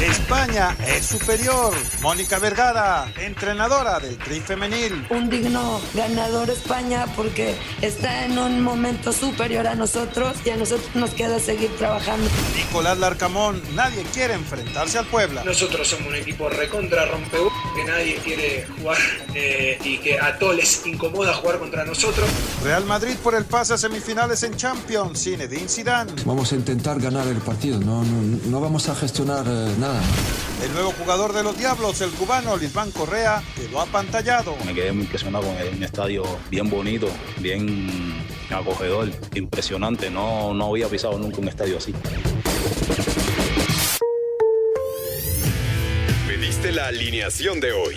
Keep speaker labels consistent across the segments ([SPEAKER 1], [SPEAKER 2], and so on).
[SPEAKER 1] España es superior. Mónica Vergara, entrenadora del Tri Femenil.
[SPEAKER 2] Un digno ganador España porque está en un momento superior a nosotros y a nosotros nos queda seguir trabajando.
[SPEAKER 1] Nicolás Larcamón, nadie quiere enfrentarse al Puebla.
[SPEAKER 3] Nosotros somos un equipo recontra rompe que nadie quiere jugar eh, y que a todos les incomoda jugar contra nosotros.
[SPEAKER 1] Real Madrid por el pase a semifinales en Champions. Zinedine Zidane.
[SPEAKER 4] Vamos a intentar ganar el partido, no, no, no vamos a gestionar eh, nada.
[SPEAKER 1] El nuevo jugador de los Diablos, el cubano Lisbán Correa, quedó apantallado.
[SPEAKER 5] Me quedé muy impresionado con el, un estadio bien bonito, bien acogedor, impresionante. No, no había pisado nunca un estadio así.
[SPEAKER 6] Pediste la alineación de hoy.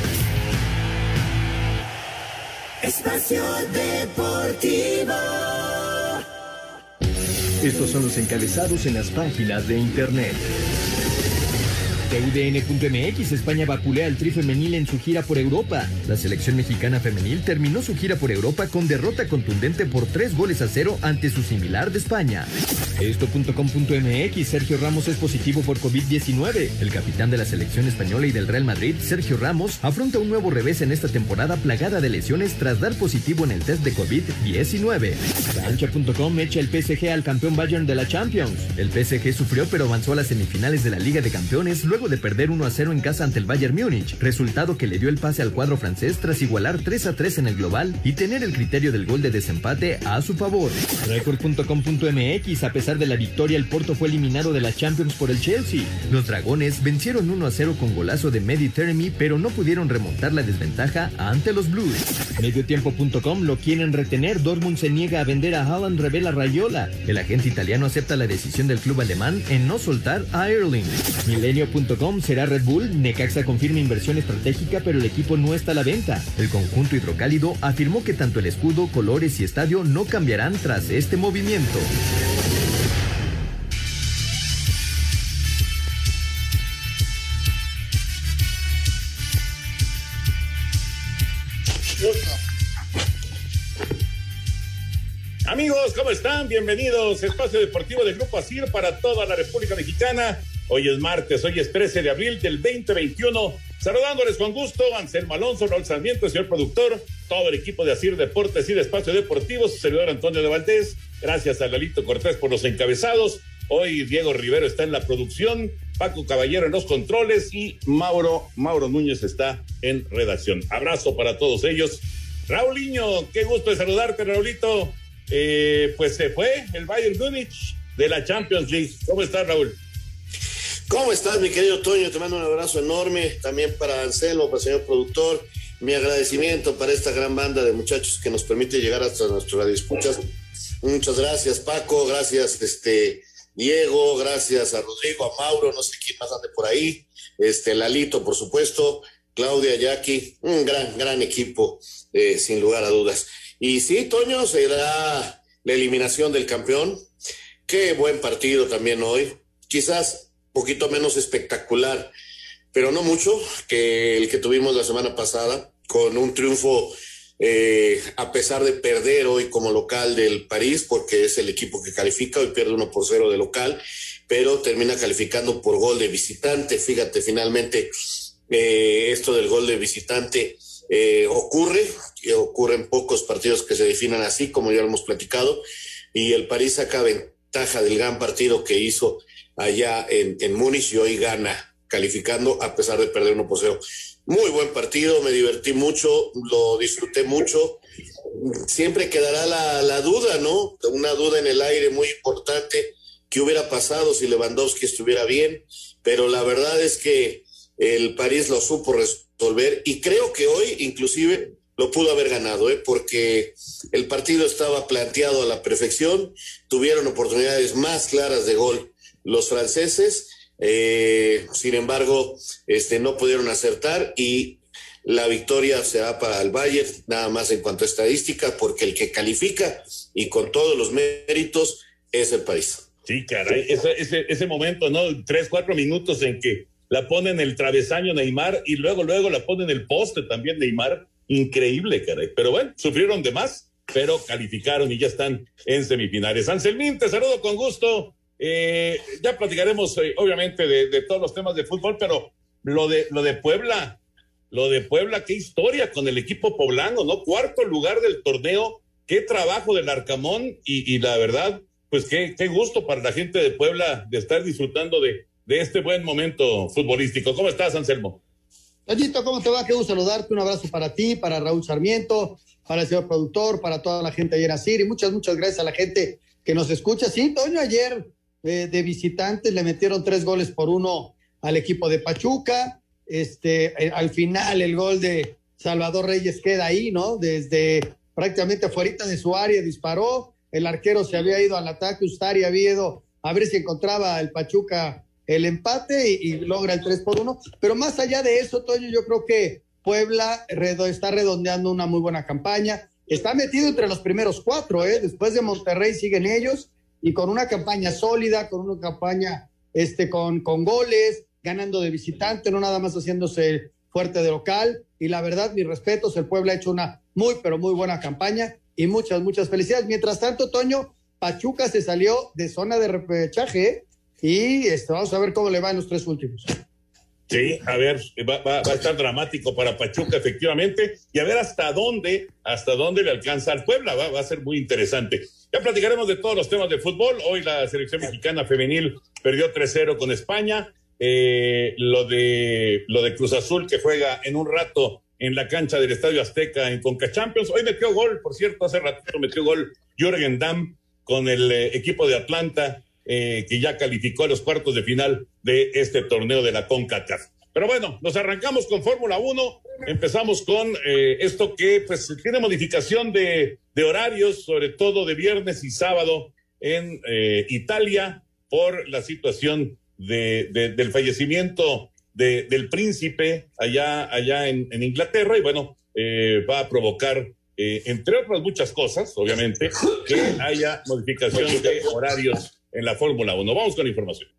[SPEAKER 7] Espacio Deportivo.
[SPEAKER 8] Estos son los encabezados en las páginas de internet. TUDN.mx, España vaculea al tri femenil en su gira por Europa. La selección mexicana femenil terminó su gira por Europa con derrota contundente por tres goles a cero ante su similar de España. Esto.com.mx, Sergio Ramos es positivo por COVID-19. El capitán de la selección española y del Real Madrid, Sergio Ramos, afronta un nuevo revés en esta temporada plagada de lesiones tras dar positivo en el test de COVID-19. Cancha.com echa el PSG al campeón Bayern de la Champions. El PSG sufrió pero avanzó a las semifinales de la Liga de Campeones luego de perder 1 a 0 en casa ante el Bayern Múnich, resultado que le dio el pase al cuadro francés tras igualar 3 a 3 en el global y tener el criterio del gol de desempate a su favor. Record.com.mx, a pesar de la victoria, el Porto fue eliminado de la Champions por el Chelsea. Los dragones vencieron 1 a 0 con golazo de Medi Termi, pero no pudieron remontar la desventaja ante los Blues. Mediotiempo.com lo quieren retener, Dortmund se niega a vender a Haaland, revela Rayola. El agente italiano acepta la decisión del club alemán en no soltar a Erling. Milenio.com será Red Bull, Necaxa confirma inversión estratégica, pero el equipo no está a la venta. El conjunto hidrocálido afirmó que tanto el escudo, colores y estadio no cambiarán tras este movimiento.
[SPEAKER 9] Amigos, ¿cómo están? Bienvenidos Espacio Deportivo del Grupo ASIR para toda la República Mexicana. Hoy es martes, hoy es 13 de abril del 2021. Saludándoles con gusto, Anselmo Alonso, Raúl Sarmiento, señor productor, todo el equipo de ASIR Deportes y de Espacio Deportivo, su servidor Antonio de Valdés. Gracias a Lalito Cortés por los encabezados. Hoy Diego Rivero está en la producción, Paco Caballero en los controles y Mauro, Mauro Núñez está en redacción. Abrazo para todos ellos. Raulinho, qué gusto de saludarte, Raulito. Eh, pues se fue el Bayern Múnich de la Champions League. ¿Cómo estás, Raúl?
[SPEAKER 10] ¿Cómo estás, mi querido Toño? Te mando un abrazo enorme también para Anselmo, para el señor productor. Mi agradecimiento para esta gran banda de muchachos que nos permite llegar hasta nuestro radio escuchas. Muchas gracias, Paco. Gracias, este Diego. Gracias a Rodrigo, a Mauro. No sé quién más ande por ahí. Este Lalito, por supuesto. Claudia, Jackie. Un gran, gran equipo, eh, sin lugar a dudas. Y sí, Toño, se da la eliminación del campeón. Qué buen partido también hoy. Quizás poquito menos espectacular, pero no mucho que el que tuvimos la semana pasada, con un triunfo eh, a pesar de perder hoy como local del París, porque es el equipo que califica, hoy pierde uno por cero de local, pero termina calificando por gol de visitante. Fíjate, finalmente eh, esto del gol de visitante eh, ocurre, que ocurre en pocos partidos que se definan así, como ya lo hemos platicado, y el París saca ventaja del gran partido que hizo allá en, en Múnich y hoy gana, calificando a pesar de perder 1 por 0. Muy buen partido, me divertí mucho, lo disfruté mucho. Siempre quedará la, la duda, ¿no? Una duda en el aire muy importante. ¿Qué hubiera pasado si Lewandowski estuviera bien? Pero la verdad es que el París lo supo resolver y creo que hoy inclusive lo pudo haber ganado, ¿eh? porque el partido estaba planteado a la perfección, tuvieron oportunidades más claras de gol los franceses, eh, sin embargo, este, no pudieron acertar y la victoria será para el Bayern, nada más en cuanto a estadística, porque el que califica y con todos los méritos es el París.
[SPEAKER 9] Sí, caray, ese, ese, ese momento, ¿no? Tres, cuatro minutos en que la pone en el travesaño Neymar y luego, luego la pone en el poste también Neymar. Increíble, caray. Pero bueno, sufrieron de más, pero calificaron y ya están en semifinales. Anselmín, te saludo con gusto. Eh, ya platicaremos, eh, obviamente, de, todos los temas de fútbol, pero lo de, lo de Puebla, lo de Puebla, qué historia con el equipo poblano, ¿no? Cuarto lugar del torneo, qué trabajo del Arcamón y, la verdad, pues qué, qué gusto para la gente de Puebla de estar disfrutando de, de este buen momento futbolístico. ¿Cómo estás, Anselmo?
[SPEAKER 11] Toñito, ¿cómo te va? Qué gusto saludarte. Un abrazo para ti, para Raúl Sarmiento, para el señor productor, para toda la gente ayer en Asir y muchas, muchas gracias a la gente que nos escucha. Sí, Toño, ayer eh, de visitantes le metieron tres goles por uno al equipo de Pachuca. Este, eh, al final el gol de Salvador Reyes queda ahí, ¿no? Desde prácticamente fuera de su área disparó. El arquero se había ido al ataque, Ustari había ido a ver si encontraba el Pachuca el empate y, logra el 3 por 1. Pero más allá de eso, Toño, yo creo que Puebla está redondeando una muy buena campaña. Está metido entre los primeros cuatro, ¿eh? Después de Monterrey siguen ellos y con una campaña sólida, con una campaña este, con, con goles, ganando de visitante, no nada más haciéndose fuerte de local. Y la verdad, mis respetos, el Puebla ha hecho una muy, pero muy buena campaña y muchas, muchas felicidades. Mientras tanto, Toño, Pachuca se salió de zona de repechaje, ¿eh? y este, vamos a ver cómo le va en los tres últimos.
[SPEAKER 9] Sí, a ver, va, va, va, a estar dramático para Pachuca, efectivamente, y a ver hasta dónde, hasta dónde le alcanza al Puebla, va, va a ser muy interesante. Ya platicaremos de todos los temas de fútbol. Hoy la selección mexicana femenil perdió 3-0 con España. Eh, lo de lo de Cruz Azul que juega en un rato en la cancha del Estadio Azteca en Conca Champions. Hoy metió gol, por cierto, hace ratito metió gol Jürgen Damm con el eh, equipo de Atlanta eh, que ya calificó a los cuartos de final de este torneo de la CONCACAF. Pero bueno, nos arrancamos con Fórmula 1, empezamos con eh, esto que pues tiene modificación de, de, horarios, sobre todo de viernes y sábado en eh, Italia por la situación de, de, del fallecimiento del príncipe allá, allá en, Inglaterra y bueno, eh, va a provocar, entre otras muchas cosas, obviamente, que haya modificación de horarios en la Fórmula 1. Vamos con la información.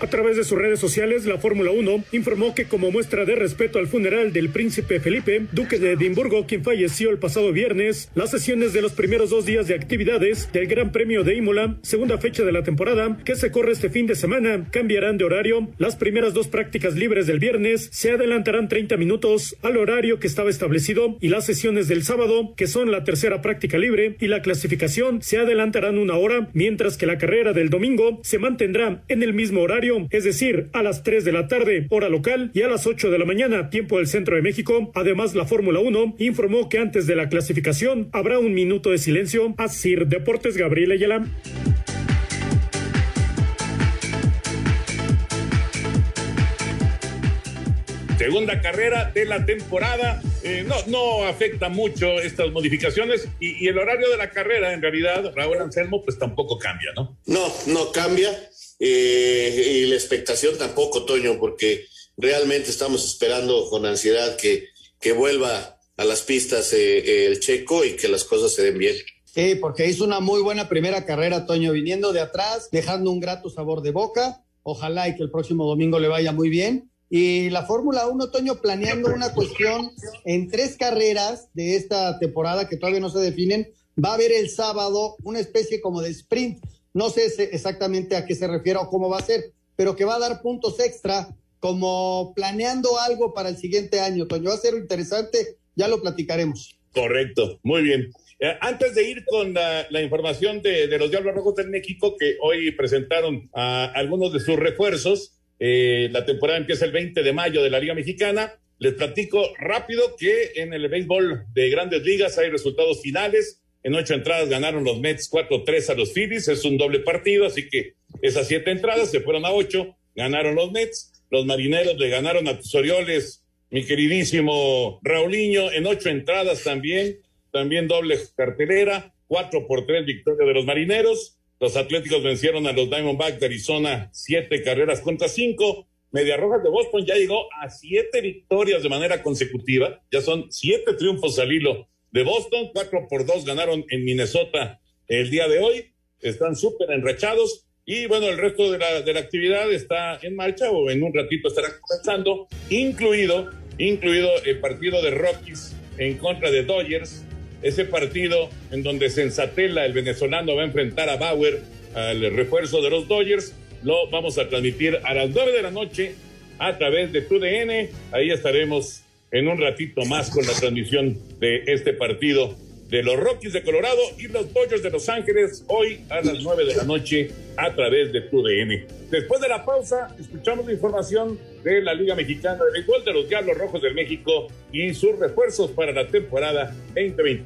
[SPEAKER 12] A través de sus redes sociales, la Fórmula 1 informó que como muestra de respeto al funeral del príncipe Felipe, duque de Edimburgo, quien falleció el pasado viernes, las sesiones de los primeros dos días de actividades del Gran Premio de Imola, segunda fecha de la temporada, que se corre este fin de semana, cambiarán de horario. Las primeras dos prácticas libres del viernes se adelantarán 30 minutos al horario que estaba establecido y las sesiones del sábado, que son la tercera práctica libre, y la clasificación se adelantarán una hora, mientras que la carrera del domingo se mantendrá en el mismo horario es decir, a las 3 de la tarde, hora local, y a las 8 de la mañana, tiempo del centro de México. Además, la Fórmula 1 informó que antes de la clasificación habrá un minuto de silencio. A Sir Deportes Gabriel Ayala.
[SPEAKER 9] segunda carrera de la temporada. Eh, no, no afecta mucho estas modificaciones y, y, el horario de la carrera, en realidad, Raúl Anselmo, pues tampoco cambia, ¿no?
[SPEAKER 10] No, no cambia. Eh, y la expectación tampoco, Toño, porque realmente estamos esperando con ansiedad que, que vuelva a las pistas eh, el checo y que las cosas se den bien.
[SPEAKER 11] Sí, porque hizo una muy buena primera carrera, Toño, viniendo de atrás, dejando un grato sabor de boca. Ojalá y que el próximo domingo le vaya muy bien. Y la Fórmula 1, Toño, planeando una cuestión en tres carreras de esta temporada que todavía no se definen. Va a haber el sábado una especie como de sprint no sé exactamente a qué se refiere o cómo va a ser, pero que va a dar puntos extra como planeando algo para el siguiente año. Toño, va a ser interesante, ya lo platicaremos.
[SPEAKER 9] Correcto, muy bien. Eh, antes de ir con la, información de, los Diablos Rojos del México, que hoy presentaron algunos de sus refuerzos, eh, la temporada empieza el 20 de mayo de la Liga Mexicana. Les platico rápido que en el béisbol de grandes ligas hay resultados finales. En ocho entradas ganaron los Mets 4-3 a los Phillies. Es un doble partido, así que esas siete entradas se fueron a ocho. Ganaron los Mets. Los marineros le ganaron a tus Orioles, mi queridísimo Raulinho, en ocho entradas también. También doble cartelera. Cuatro por tres victoria de los marineros. Los Atléticos vencieron a los Diamondbacks de Arizona siete carreras contra cinco. Media Rojas de Boston ya llegó a siete victorias de manera consecutiva. Ya son siete triunfos al hilo de Boston. Cuatro por dos ganaron en Minnesota el día de hoy. Están súper enrachados. Y bueno, el resto de la, de la actividad está en marcha o en un ratito estará comenzando, incluido, incluido el partido de Rockies en contra de Dodgers ese partido en donde Sensatela, el venezolano, va a enfrentar a Bauer, al refuerzo de los Dodgers. Lo vamos a transmitir a las nueve de la noche a través de TUDN. Ahí estaremos en un ratito más con la transmisión de este partido de los Rockies de Colorado y los Dodgers de Los Ángeles hoy a las nueve de la noche a través de TUDN. Después de la pausa, escuchamos la información de la Liga Mexicana de Béisbol de los Diablos Rojos del México y sus refuerzos para la temporada 2020.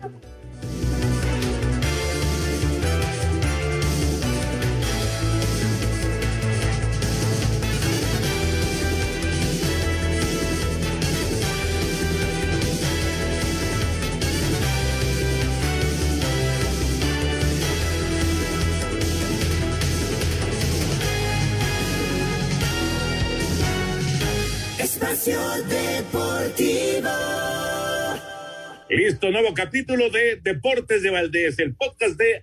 [SPEAKER 9] Nuevo capítulo de Deportes de Valdés, el podcast de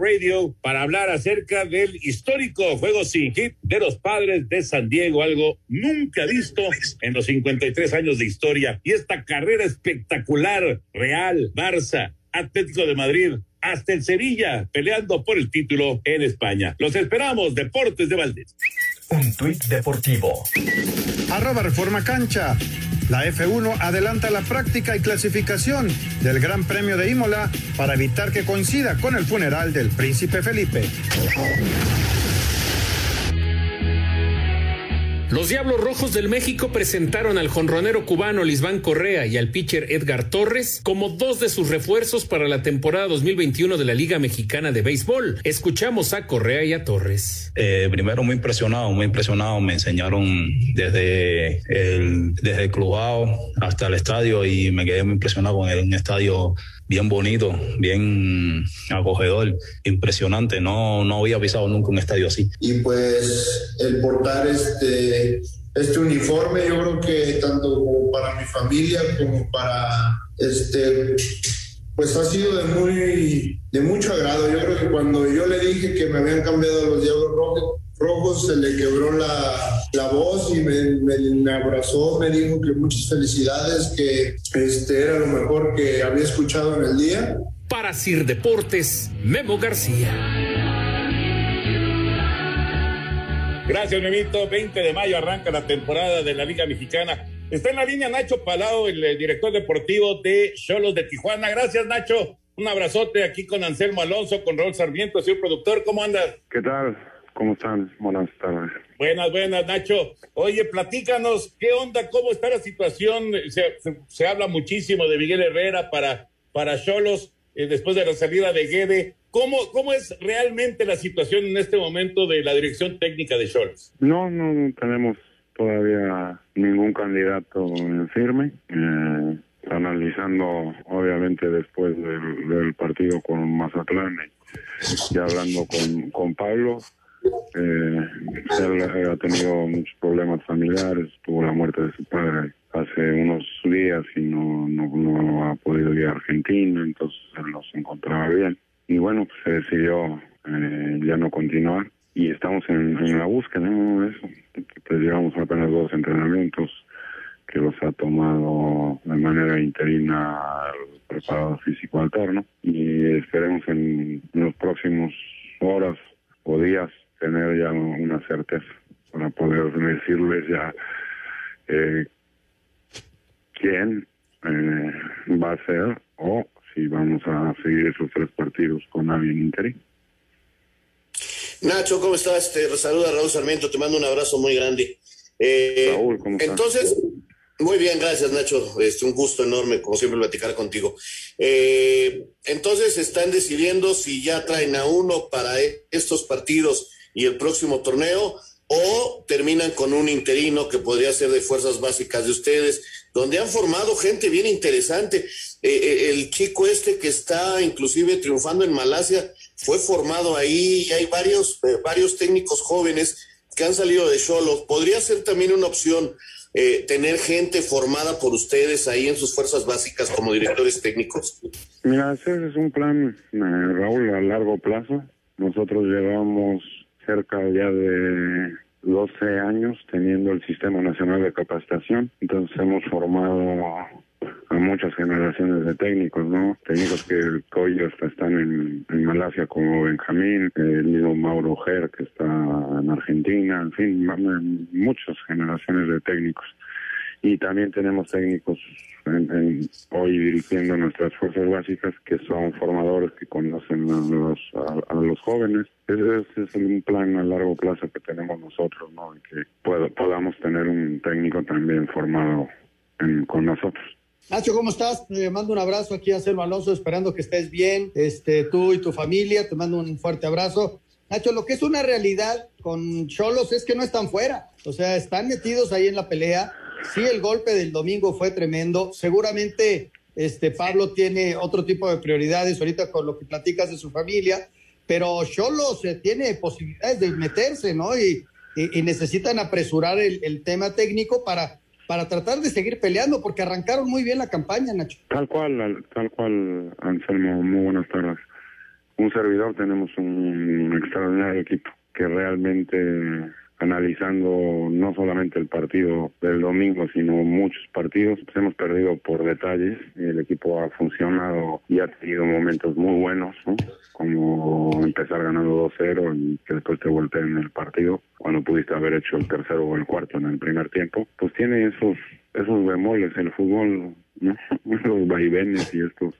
[SPEAKER 9] Radio para hablar acerca del histórico juego sin hit de los padres de San Diego, algo nunca visto en los 53 años de historia. Y esta carrera espectacular, Real, Barça, Atlético de Madrid, hasta el Sevilla, peleando por el título en España. Los esperamos, Deportes de Valdés.
[SPEAKER 8] Un tuit deportivo.
[SPEAKER 13] Arroba Reforma Cancha. La F1 adelanta la práctica y clasificación del Gran Premio de Imola para evitar que coincida con el funeral del príncipe Felipe.
[SPEAKER 14] Los Diablos Rojos del México presentaron al jonronero cubano Lisván Correa y al pitcher Edgar Torres como dos de sus refuerzos para la temporada 2021 de la Liga Mexicana de Béisbol. Escuchamos a Correa y a Torres.
[SPEAKER 5] Eh, primero muy impresionado, muy impresionado. Me enseñaron desde el, desde el clubado hasta el estadio y me quedé muy impresionado con el, estadio bien bonito, bien acogedor, impresionante. No, no había pisado nunca un estadio así.
[SPEAKER 15] Y pues el portar este, este uniforme, yo creo que tanto para mi familia como para este pues ha sido de muy de mucho agrado. Yo creo que cuando yo le dije que me habían cambiado los Diablos Rojos, Rojos se le quebró la, la voz y me, me, me, abrazó, me dijo que muchas felicidades, que este era lo mejor que había escuchado en el día.
[SPEAKER 14] Para Sir Deportes, Memo García.
[SPEAKER 9] Gracias, Memito. 20 de mayo arranca la temporada de la Liga Mexicana. Está en la línea Nacho Palau, el director deportivo de Cholos de Tijuana. Gracias, Nacho. Un abrazote aquí con Anselmo Alonso, con Raúl Sarmiento, señor productor. ¿Cómo andas?
[SPEAKER 16] ¿Qué tal? ¿Cómo están? Buenas tardes.
[SPEAKER 9] Buenas, buenas, Nacho. Oye, platícanos, ¿qué onda? ¿Cómo está la situación? Se, se, se habla muchísimo de Miguel Herrera para para Cholos eh, después de la salida de Guede. ¿Cómo, ¿Cómo es realmente la situación en este momento de la dirección técnica de Cholos?
[SPEAKER 16] No, no, no tenemos todavía ningún candidato en firme. Eh, analizando, obviamente, después del, del partido con Mazatlán y hablando con, con Pablo, eh, él ha tenido muchos problemas familiares, tuvo la muerte de su padre hace unos días y no, no, no ha podido ir a Argentina, entonces él no se encontraba bien. Y bueno, pues se decidió eh, ya no continuar y estamos en, la búsqueda, ¿no? Eso, pues llevamos apenas dos entrenamientos que los ha tomado de manera interina el preparador físico alterno y esperemos en los próximos horas o días tener ya una certeza para poder decirles ya eh, quién eh, va a ser o si vamos a seguir esos tres partidos con alguien interino.
[SPEAKER 10] Nacho, ¿cómo estás? Te saluda Raúl Sarmiento, te mando un abrazo muy grande. Eh,
[SPEAKER 16] Raúl, ¿cómo estás?
[SPEAKER 10] Entonces, muy bien, gracias Nacho, este, un gusto enorme, como siempre, platicar contigo. Eh, entonces, están decidiendo si ya traen a uno para estos partidos y el próximo torneo, o terminan con un interino que podría ser de fuerzas básicas de ustedes, donde han formado gente bien interesante. Eh, eh, el chico este que está inclusive triunfando en Malasia fue formado ahí y hay varios, eh, varios técnicos jóvenes que han salido de Cholos. Podría ser también una opción eh, tener gente formada por ustedes ahí en sus fuerzas básicas como directores técnicos.
[SPEAKER 16] Mira, ese es un plan, Raúl, a largo plazo. Nosotros llevamos cerca ya de 12 años teniendo el Sistema Nacional de Capacitación. Entonces hemos formado a muchas generaciones de técnicos, ¿no? Técnicos que hoy hasta están en, en Malasia como Benjamín, el mismo Mauro Ger que está en Argentina, en fin, muchas generaciones de técnicos. Y también tenemos técnicos en- hoy dirigiendo nuestras fuerzas básicas que son formadores que conocen a los, a, los jóvenes. Ese, es un plan a largo plazo que tenemos nosotros, ¿no? Y que podamos tener un técnico también formado en- con nosotros.
[SPEAKER 11] Nacho, ¿cómo estás? Te mando un abrazo aquí a Anselmo Alonso, esperando que estés bien, este, tú y tu familia, te mando un fuerte abrazo. Nacho, lo que es una realidad con Cholos es que no están fuera, o sea, están metidos ahí en la pelea. Sí, el golpe del domingo fue tremendo. Seguramente este, Pablo tiene otro tipo de prioridades ahorita con lo que platicas de su familia, pero Cholos tiene posibilidades de meterse, ¿no? Y, y- necesitan apresurar el, el tema técnico para, para tratar de seguir peleando, porque arrancaron muy bien la campaña, Nacho.
[SPEAKER 16] Tal cual, al- tal cual, Anselmo, muy buenas tardes. Un servidor, tenemos un extraordinario equipo que realmente analizando no solamente el partido del domingo, sino muchos partidos, pues hemos perdido por detalles el equipo ha funcionado y ha tenido momentos muy buenos, ¿no? como empezar ganando 2-0 y que después te volteen el partido cuando pudiste haber hecho el tercero o el cuarto en el primer tiempo, pues tiene esos esos bemoles el fútbol, ¿no? Esos vaivenes y estas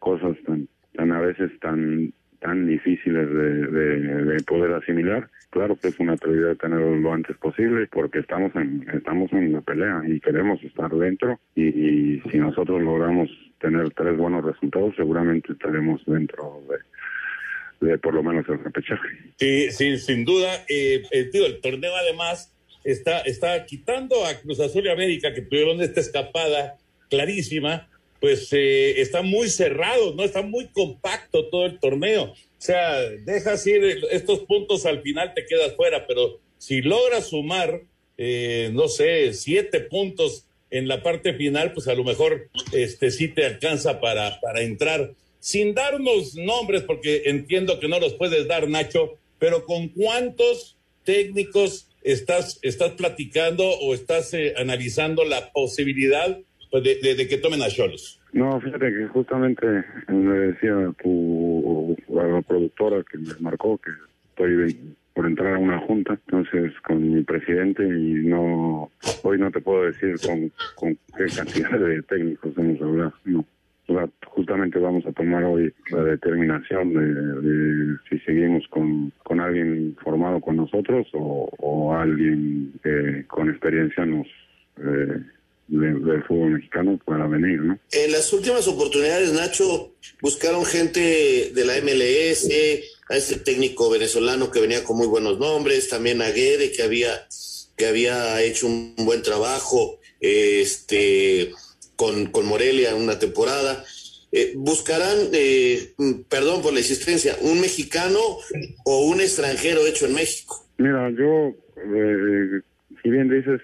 [SPEAKER 16] cosas tan tan a veces tan tan difíciles de, de- de poder asimilar. Claro que es una prioridad tenerlo lo antes posible porque estamos en estamos en la pelea y queremos estar dentro y, si nosotros logramos tener tres buenos resultados seguramente estaremos dentro de, por lo menos el repechaje.
[SPEAKER 9] Sí, sí, sin duda. Eh, eh, el torneo además está, está quitando a Cruz Azul y América que tuvieron esta escapada clarísima, pues eh, está muy cerrado, ¿no? Está muy compacto todo el torneo. O sea, dejas ir estos puntos al final, te quedas fuera, pero si logras sumar, eh, no sé, siete puntos en la parte final, pues a lo mejor este sí te alcanza para, para entrar. Sin darnos nombres, porque entiendo que no los puedes dar, Nacho, pero ¿con cuántos técnicos estás, estás platicando o estás eh, analizando la posibilidad pues, de, que tomen a Cholos?
[SPEAKER 16] No, fíjate que justamente me decía tu a la productora que me marcó que estoy por entrar a una junta, entonces con mi presidente y no hoy no te puedo decir con, con qué cantidad de técnicos hemos hablado, no. Justamente vamos a tomar hoy la determinación de, si seguimos con, con alguien formado con nosotros o, alguien que con experiencia nos eh, de- del fútbol mexicano para venir, ¿no?
[SPEAKER 10] En las últimas oportunidades, Nacho, buscaron gente de la MLS, a este técnico venezolano que venía con muy buenos nombres, también a Guede, que había, que había hecho un buen trabajo este, con, con Morelia una temporada. Eh, buscarán, eh, perdón por la insistencia, un mexicano o un extranjero hecho en México.
[SPEAKER 16] Mira, yo, eh, si bien dices,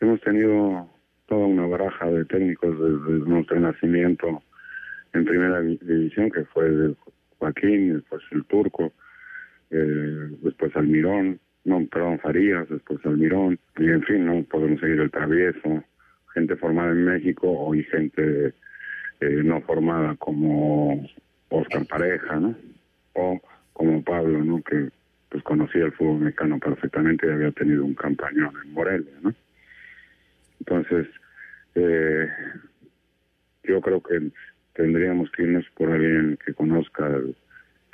[SPEAKER 16] hemos tenido toda una baraja de técnicos desde nuestro nacimiento en primera di- división, que fue de Joaquín, después el Turco, eh, después Almirón, no, perdón, Farías, después Almirón, y en fin, no podemos seguir el travieso, gente formada en México y gente eh, no formada como Oscar Pareja, ¿no? O como Pablo, ¿no? Que pues conocía el fútbol mexicano perfectamente y había tenido un campañón en Morelia, ¿no? Entonces, eh, yo creo que tendríamos que irnos por alguien que conozca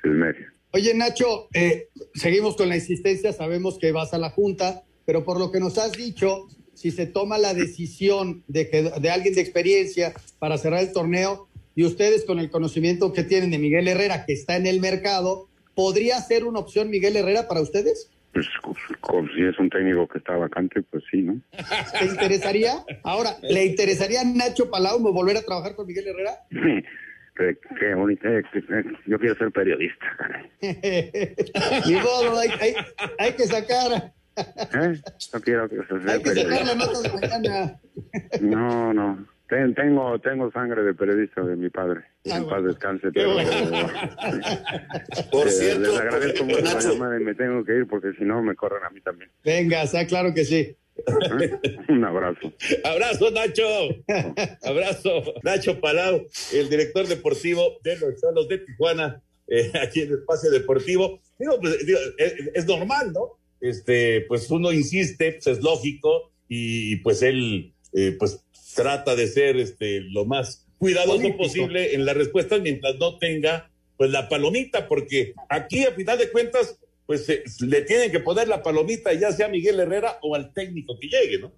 [SPEAKER 16] el, medio.
[SPEAKER 11] Oye, Nacho, eh, seguimos con la insistencia, sabemos que vas a la Junta, pero por lo que nos has dicho, si se toma la decisión de, que, de alguien de experiencia para cerrar el torneo y ustedes con el conocimiento que tienen de Miguel Herrera, que está en el mercado, ¿podría ser una opción Miguel Herrera para ustedes?
[SPEAKER 16] Pues si es un técnico que está vacante, pues sí, ¿no?
[SPEAKER 11] ¿Te interesaría? Ahora, ¿le interesaría a Nacho Palau volver a trabajar con Miguel Herrera?
[SPEAKER 16] Qué, bonito, eh, eh, yo quiero ser periodista.
[SPEAKER 11] Ni modo, hay, hay, hay que sacar.
[SPEAKER 16] ¿Eh? No quiero que sea
[SPEAKER 11] Hay que sacar la nota de mañana.
[SPEAKER 16] No, no. Ten- tengo, tengo sangre de periodista de mi padre.
[SPEAKER 11] Ah,
[SPEAKER 16] en paz descanse, pero
[SPEAKER 11] bueno.
[SPEAKER 10] Por
[SPEAKER 16] eh,
[SPEAKER 10] cierto,
[SPEAKER 16] les agradezco mucho la llamada y me tengo que ir porque si no me corren a mí también.
[SPEAKER 11] Venga, sea claro que sí.
[SPEAKER 16] Un abrazo.
[SPEAKER 9] Abrazo, Nacho. Abrazo, Nacho Palau, el director deportivo de los Cholos de Tijuana, eh, aquí en el Espacio Deportivo. Digo, pues, digo, es, es normal, ¿no? Este, pues uno insiste, pues es lógico, y pues él, eh, pues trata de ser este, lo más cuidadoso
[SPEAKER 11] Político.
[SPEAKER 9] posible en las respuestas mientras no tenga, pues la palomita, porque aquí a final de cuentas, pues eh, le tienen que poner la palomita, ya sea a Miguel Herrera o al técnico que llegue, ¿no?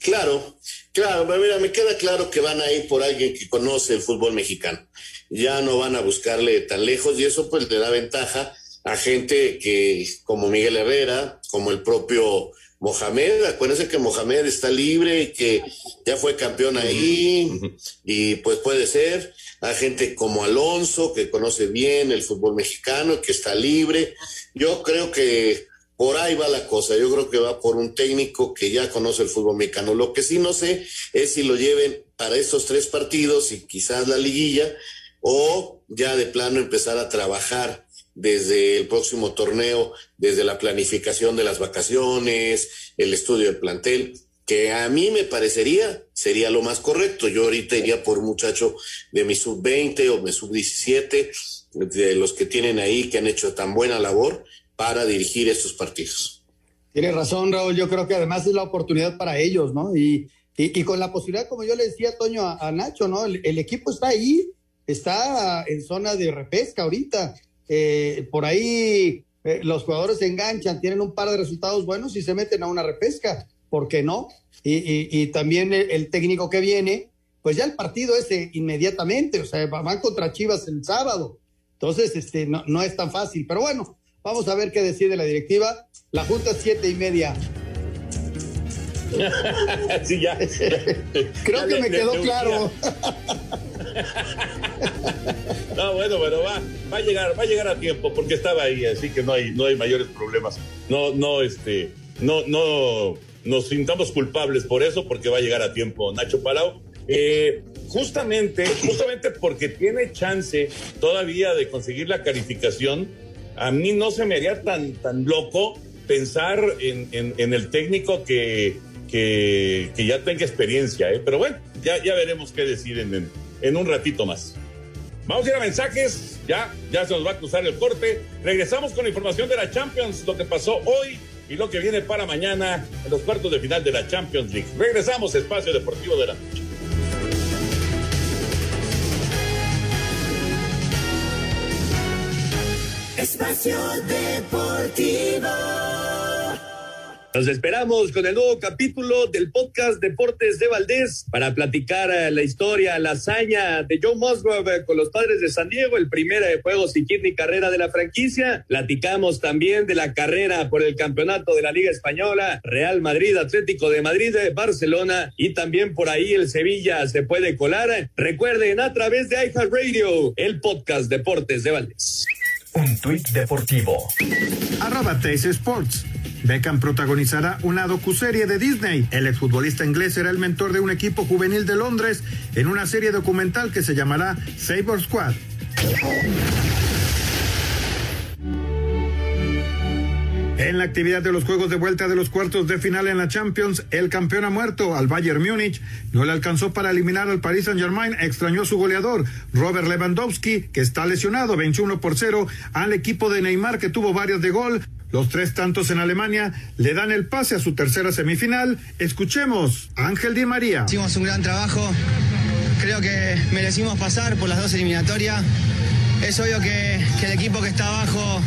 [SPEAKER 10] Claro, claro, pero mira, me queda claro que van a ir por alguien que conoce el fútbol mexicano. Ya no van a buscarle tan lejos y eso pues le da ventaja a gente que como Miguel Herrera, como el propio Mohamed, acuérdense que Mohamed está libre y que ya fue campeón ahí y pues puede ser a gente como Alonso que conoce bien el fútbol mexicano, que está libre. Yo creo que por ahí va la cosa. Yo creo que va por un técnico que ya conoce el fútbol mexicano. Lo que sí no sé es si lo lleven para estos tres partidos y quizás la liguilla o ya de plano empezar a trabajar desde el próximo torneo, desde la planificación de las vacaciones, el estudio del plantel, que a mí me parecería sería lo más correcto. Yo ahorita iría por un muchacho de mi sub-20 o mi sub-17, de los que tienen ahí, que han hecho tan buena labor para dirigir estos partidos.
[SPEAKER 11] Tienes razón, Raúl. Yo creo que además es la oportunidad para ellos, ¿no? Y, y, con la posibilidad, como yo le decía, Toño, a, Nacho, ¿no? El equipo está ahí, está en zona de repesca ahorita. Eh, por ahí eh, los jugadores se enganchan, tienen un par de resultados buenos y se meten a una repesca. ¿Por qué no? Y, y, y también el, el, técnico que viene, pues ya el partido ese inmediatamente, o sea, van contra Chivas el sábado. Entonces, este, no, no es tan fácil. Pero bueno, Vamos a ver qué decide la directiva. La junta es siete y media.
[SPEAKER 9] sí, ya.
[SPEAKER 11] Creo
[SPEAKER 9] Ya
[SPEAKER 11] que
[SPEAKER 9] le-
[SPEAKER 11] me quedó
[SPEAKER 9] le
[SPEAKER 11] claro.
[SPEAKER 9] No, bueno, pero va, va a llegar, va a llegar a tiempo porque estaba ahí, así que no hay, no hay mayores problemas. No, no, este, no, no nos sintamos culpables por eso, porque va a llegar a tiempo Nacho Palau. Eh, justamente, justamente porque tiene chance todavía de conseguir la calificación, a mí no se me haría tan, tan loco pensar en, en- en el técnico que, que, que ya tenga experiencia, ¿eh? pero bueno, ya, ya veremos qué deciden en, en un ratito más. Vamos a ir a mensajes, ya, ya se nos va a cruzar el corte. Regresamos con la información de la Champions, lo que pasó hoy y lo que viene para mañana en los cuartos de final de la Champions League. Regresamos, Espacio Deportivo de la Noche.
[SPEAKER 7] Espacio Deportivo.
[SPEAKER 17] Nos esperamos con el nuevo capítulo del podcast Deportes de Valdés para platicar eh, la historia, la hazaña de Joe Musgrove eh, con los padres de San Diego, el primer eh, juego sin ni carrera de la franquicia. Platicamos también de la carrera por el campeonato de la Liga Española, Real Madrid, Atlético de Madrid, Barcelona y también por ahí el Sevilla se puede colar. Recuerden a través de iHeartRadio, el podcast Deportes de Valdés.
[SPEAKER 13] Un tuit deportivo. Arroba Tays Sports. Beckham protagonizará una docuserie de Disney. El exfutbolista inglés será el mentor de un equipo juvenil de Londres en una serie documental que se llamará Saber Squad. En la actividad de los juegos de vuelta de los cuartos de final en la Champions, el campeón ha muerto al Bayern Múnich. No le alcanzó para eliminar al Paris Saint-Germain, extrañó a su goleador, Robert Lewandowski, que está lesionado, 21 por 0, al equipo de Neymar, que tuvo varios de gol. Los tres tantos en Alemania le dan el pase a su tercera semifinal. Escuchemos, Ángel Di María.
[SPEAKER 18] Hicimos un gran trabajo, creo que merecimos pasar por las dos eliminatorias. Es obvio que, que el equipo que está abajo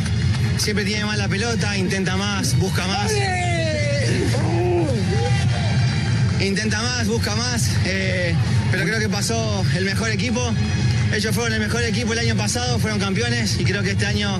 [SPEAKER 18] siempre tiene más la pelota, intenta más, busca más. Intenta más, busca más, eh, pero creo que pasó el mejor equipo. Ellos fueron el mejor equipo el año pasado, fueron campeones y creo que este año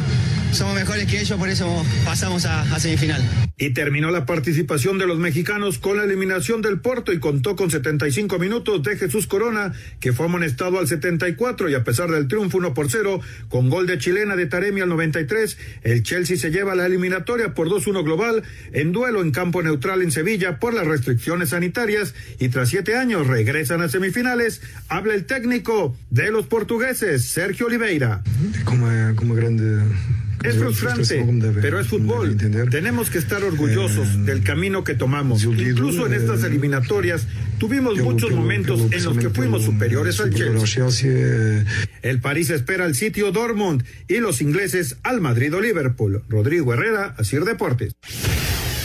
[SPEAKER 18] somos mejores que ellos, por eso pasamos a, a semifinal.
[SPEAKER 13] Y terminó la participación de los mexicanos con la eliminación del Porto y contó con 75 minutos de Jesús Corona, que fue amonestado al 74 y a pesar del triunfo 1 por 0, con gol de chilena de Taremi al 93, el Chelsea se lleva la eliminatoria por 2-1 global en duelo en campo neutral en Sevilla por las restricciones sanitarias y tras siete años regresan a semifinales. Habla el técnico de los portugueses, Sergio Oliveira.
[SPEAKER 4] Como, como grande
[SPEAKER 13] es frustrante, pero es fútbol. Tenemos que estar orgullosos del camino que tomamos. Incluso en estas eliminatorias tuvimos muchos momentos en los que fuimos superiores al Chelsea. El París espera al sitio Dortmund y los ingleses al Madrid o Liverpool. Rodrigo Herrera, Asir Deportes.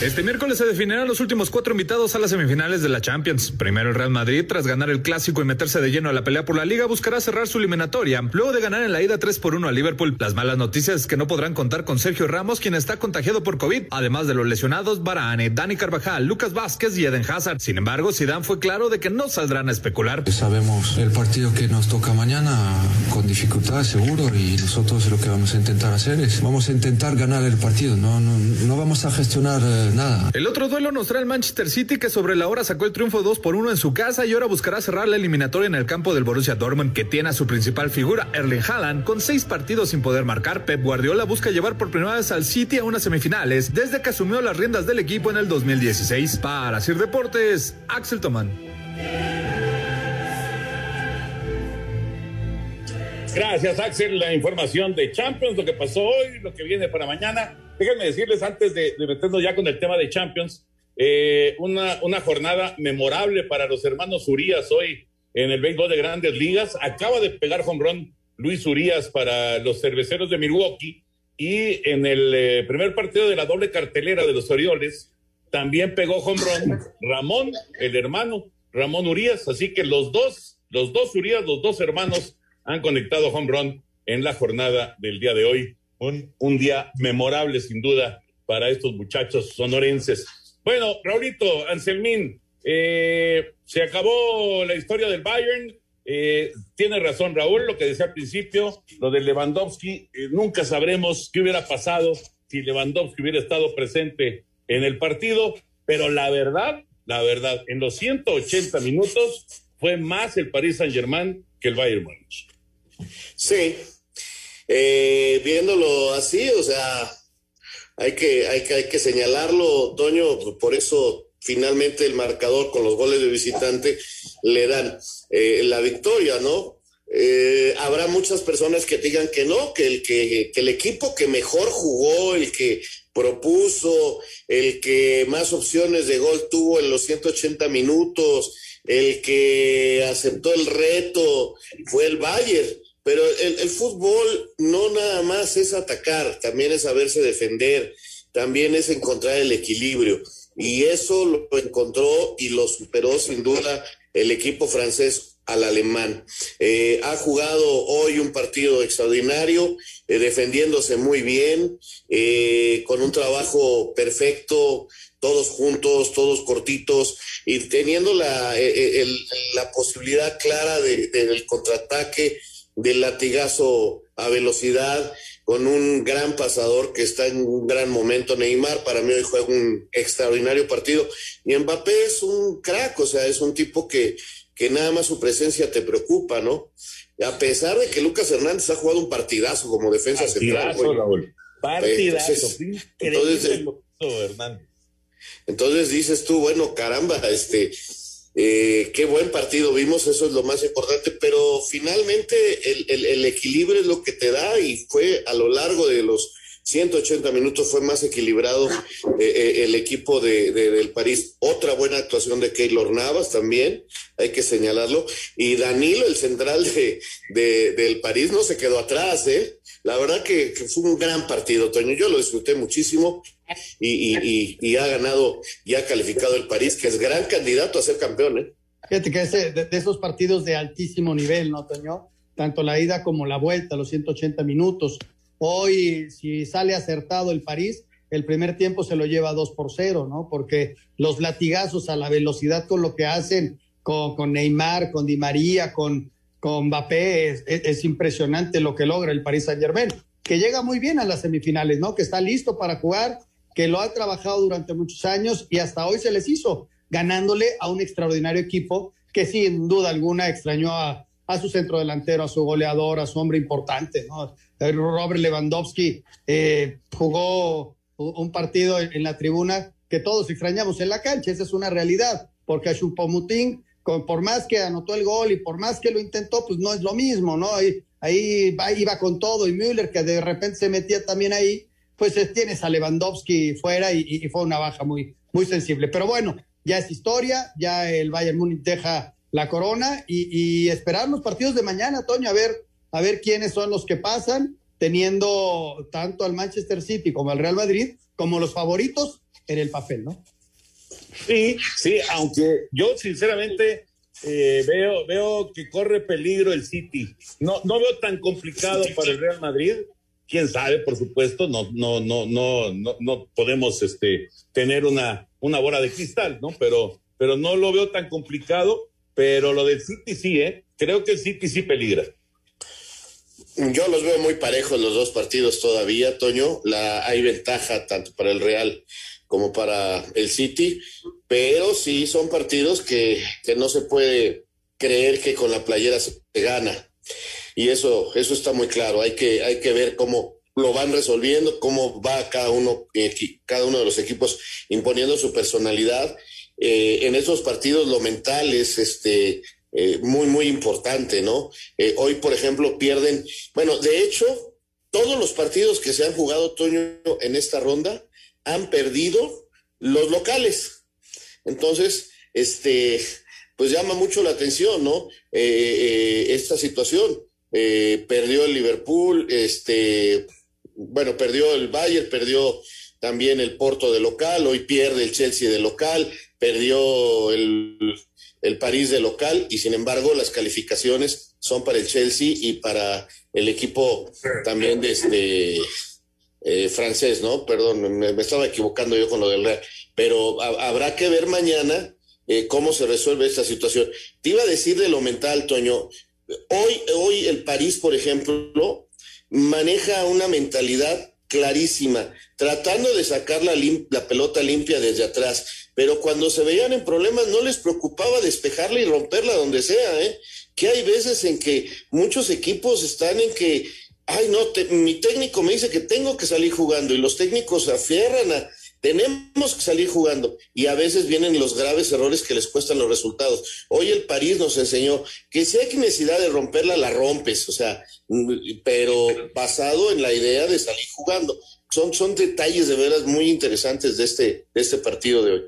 [SPEAKER 19] Este miércoles se definirán los últimos cuatro invitados a las semifinales de la Champions. Primero el Real Madrid, tras ganar el clásico y meterse de lleno a la pelea por la liga, buscará cerrar su eliminatoria, luego de ganar en la ida 3 por 1 a Liverpool. Las malas noticias es que no podrán contar con Sergio Ramos, quien está contagiado por COVID, además de los lesionados Barane, Dani Carvajal, Lucas Vázquez y Eden Hazard. Sin embargo, Zidane fue claro de que no saldrán a especular.
[SPEAKER 4] Sabemos el partido que nos toca mañana con dificultad, seguro, y nosotros lo que vamos a intentar hacer es, vamos a intentar ganar el partido, no, no, no vamos a gestionar eh, nada.
[SPEAKER 19] El otro duelo nos trae el Manchester City que sobre la hora sacó el triunfo 2 por 1 en su casa y ahora buscará cerrar la eliminatoria en el campo del Borussia Dortmund que tiene a su principal figura Erling Haaland con seis partidos sin poder marcar. Pep Guardiola busca llevar por primera vez al City a unas semifinales desde que asumió las riendas del equipo en el 2016. Para Sir Deportes, Axel Tomán.
[SPEAKER 9] Gracias, Axel. La información de Champions, lo que pasó hoy, lo que viene para mañana. Déjenme decirles antes de, de meternos ya con el tema de Champions, eh, una, una jornada memorable para los hermanos Urias hoy en el béisbol de grandes ligas. Acaba de pegar home run Luis Urias para los cerveceros de Milwaukee y en el eh, primer partido de la doble cartelera de los Orioles también pegó home run Ramón, el hermano Ramón Urias. Así que los dos, los dos Urias, los dos hermanos han conectado home run en la jornada del día de hoy. Un, día memorable, sin duda, para estos muchachos sonorenses. Bueno, Raulito, Anselmín, eh, se acabó la historia del Bayern. Eh, tiene razón Raúl, lo que decía al principio, lo de Lewandowski, eh, nunca sabremos qué hubiera pasado si Lewandowski hubiera estado presente en el partido, pero la verdad, la verdad, en los 180 minutos fue más el Paris Saint Germain que el Bayern Múnich.
[SPEAKER 10] Sí, eh, viéndolo así, o sea, hay que, hay que, hay que señalarlo, Toño, por eso finalmente el marcador con los goles de visitante le dan eh, la victoria, ¿no? Eh, habrá muchas personas que digan que no, que el, que, que el equipo que mejor jugó, el que propuso, el que más opciones de gol tuvo en los 180 minutos, el que aceptó el reto fue el Bayern. Pero el, fútbol no nada más es atacar, también es saberse defender, también es encontrar el equilibrio. Y eso lo encontró y lo superó sin duda el equipo francés al alemán. Eh, ha jugado hoy un partido extraordinario, eh, defendiéndose muy bien, eh, con un trabajo perfecto, todos juntos, todos cortitos, y teniendo la, la posibilidad clara de, del contraataque, del latigazo a velocidad, con un gran pasador que está en un gran momento. Neymar para mí hoy juega un extraordinario partido. Y Mbappé es un crack, o sea, es un tipo que, que nada más su presencia te preocupa, ¿no? A pesar de que Lucas Hernández ha jugado un partidazo como defensa
[SPEAKER 9] partidazo,
[SPEAKER 10] central.
[SPEAKER 9] Raúl. Partidazo.
[SPEAKER 10] Entonces, entonces,
[SPEAKER 9] Hernández.
[SPEAKER 10] entonces dices tú, bueno, caramba, este, eh, qué buen partido vimos, eso es lo más importante, pero finalmente el, el, equilibrio es lo que te da y fue a lo largo de los 180 minutos fue más equilibrado eh, eh, el equipo de, de, del París. Otra buena actuación de Keylor Navas también, hay que señalarlo. Y Danilo, el central de, de del París, no se quedó atrás, ¿eh? La verdad que, fue un gran partido, Toño. Yo lo disfruté muchísimo y, ha ganado y ha calificado el París, que es gran candidato a ser campeón. ¿eh?
[SPEAKER 11] Fíjate que ese, de, de, esos partidos de altísimo nivel, ¿no, Toño? Tanto la ida como la vuelta, los 180 minutos. Hoy, si sale acertado el París, el primer tiempo se lo lleva 2 por 0, ¿no? Porque los latigazos a la velocidad con lo que hacen con, con Neymar, con Di María, con, con Mbappé, es, es, es, impresionante lo que logra el Paris Saint Germain, que llega muy bien a las semifinales, ¿no? Que está listo para jugar, que lo ha trabajado durante muchos años y hasta hoy se les hizo, ganándole a un extraordinario equipo que sin duda alguna extrañó a, a su centro delantero, a su goleador, a su hombre importante, ¿no? Robert Lewandowski eh, jugó un partido en la tribuna que todos extrañamos en la cancha, esa es una realidad, porque a Chupomutín, por más que anotó el gol y por más que lo intentó, pues no es lo mismo, ¿no? Ahí, ahí iba con todo y Müller, que de repente se metía también ahí, pues tienes a Lewandowski fuera y, fue una baja muy, muy sensible. Pero bueno, ya es historia, ya el Bayern Múnich deja la corona y, y, esperar los partidos de mañana, Toño, a ver, a ver quiénes son los que pasan, teniendo tanto al Manchester City como al Real Madrid como los favoritos en el papel, ¿no?
[SPEAKER 9] Sí, sí, aunque yo sinceramente eh, veo, veo que corre peligro el City. No, no veo tan complicado para el Real Madrid. Quién sabe, por supuesto, no, no, no, no, no, no podemos este, tener una, una bola de cristal, ¿no? Pero, pero no lo veo tan complicado. Pero lo del City sí, ¿eh? Creo que el City sí peligra.
[SPEAKER 10] Yo los veo muy parejos los dos partidos todavía, Toño. La, hay ventaja tanto para el Real como para el City, pero sí son partidos que, no se puede creer que con la playera se gana. Y eso, eso está muy claro. Hay que, hay que ver cómo lo van resolviendo, cómo va cada uno, cada uno de los equipos imponiendo su personalidad. Eh, en esos partidos lo mental es este, eh, muy, muy importante, ¿no? Eh, hoy, por ejemplo, pierden, bueno, de hecho, todos los partidos que se han jugado, Toño, en esta ronda, han perdido los locales. Entonces, este, pues llama mucho la atención, ¿no? Eh, esta situación. perdió el Liverpool, este, bueno, perdió el Bayern, perdió también el Porto de local, hoy pierde el Chelsea de local, perdió el el París de local y sin embargo las calificaciones son para el Chelsea y para el equipo también de este eh, francés, ¿no? Perdón, me, me, estaba equivocando yo con lo del Real, pero habrá que ver mañana eh, cómo se resuelve esta situación. Te iba a decir de lo mental, Toño. Hoy, hoy el París, por ejemplo, maneja una mentalidad clarísima, tratando de sacar la, la pelota limpia desde atrás pero cuando se veían en problemas no les preocupaba despejarla y romperla donde sea, ¿eh? Que hay veces en que muchos equipos están en que, ay, no, te, mi técnico me dice que tengo que salir jugando y los técnicos se aferran a, tenemos que salir jugando y a veces vienen los graves errores que les cuestan los resultados. Hoy el París nos enseñó que si hay necesidad de romperla, la rompes, o sea, pero basado en la idea de salir jugando. Son, son detalles de veras muy interesantes de este, de este partido de hoy.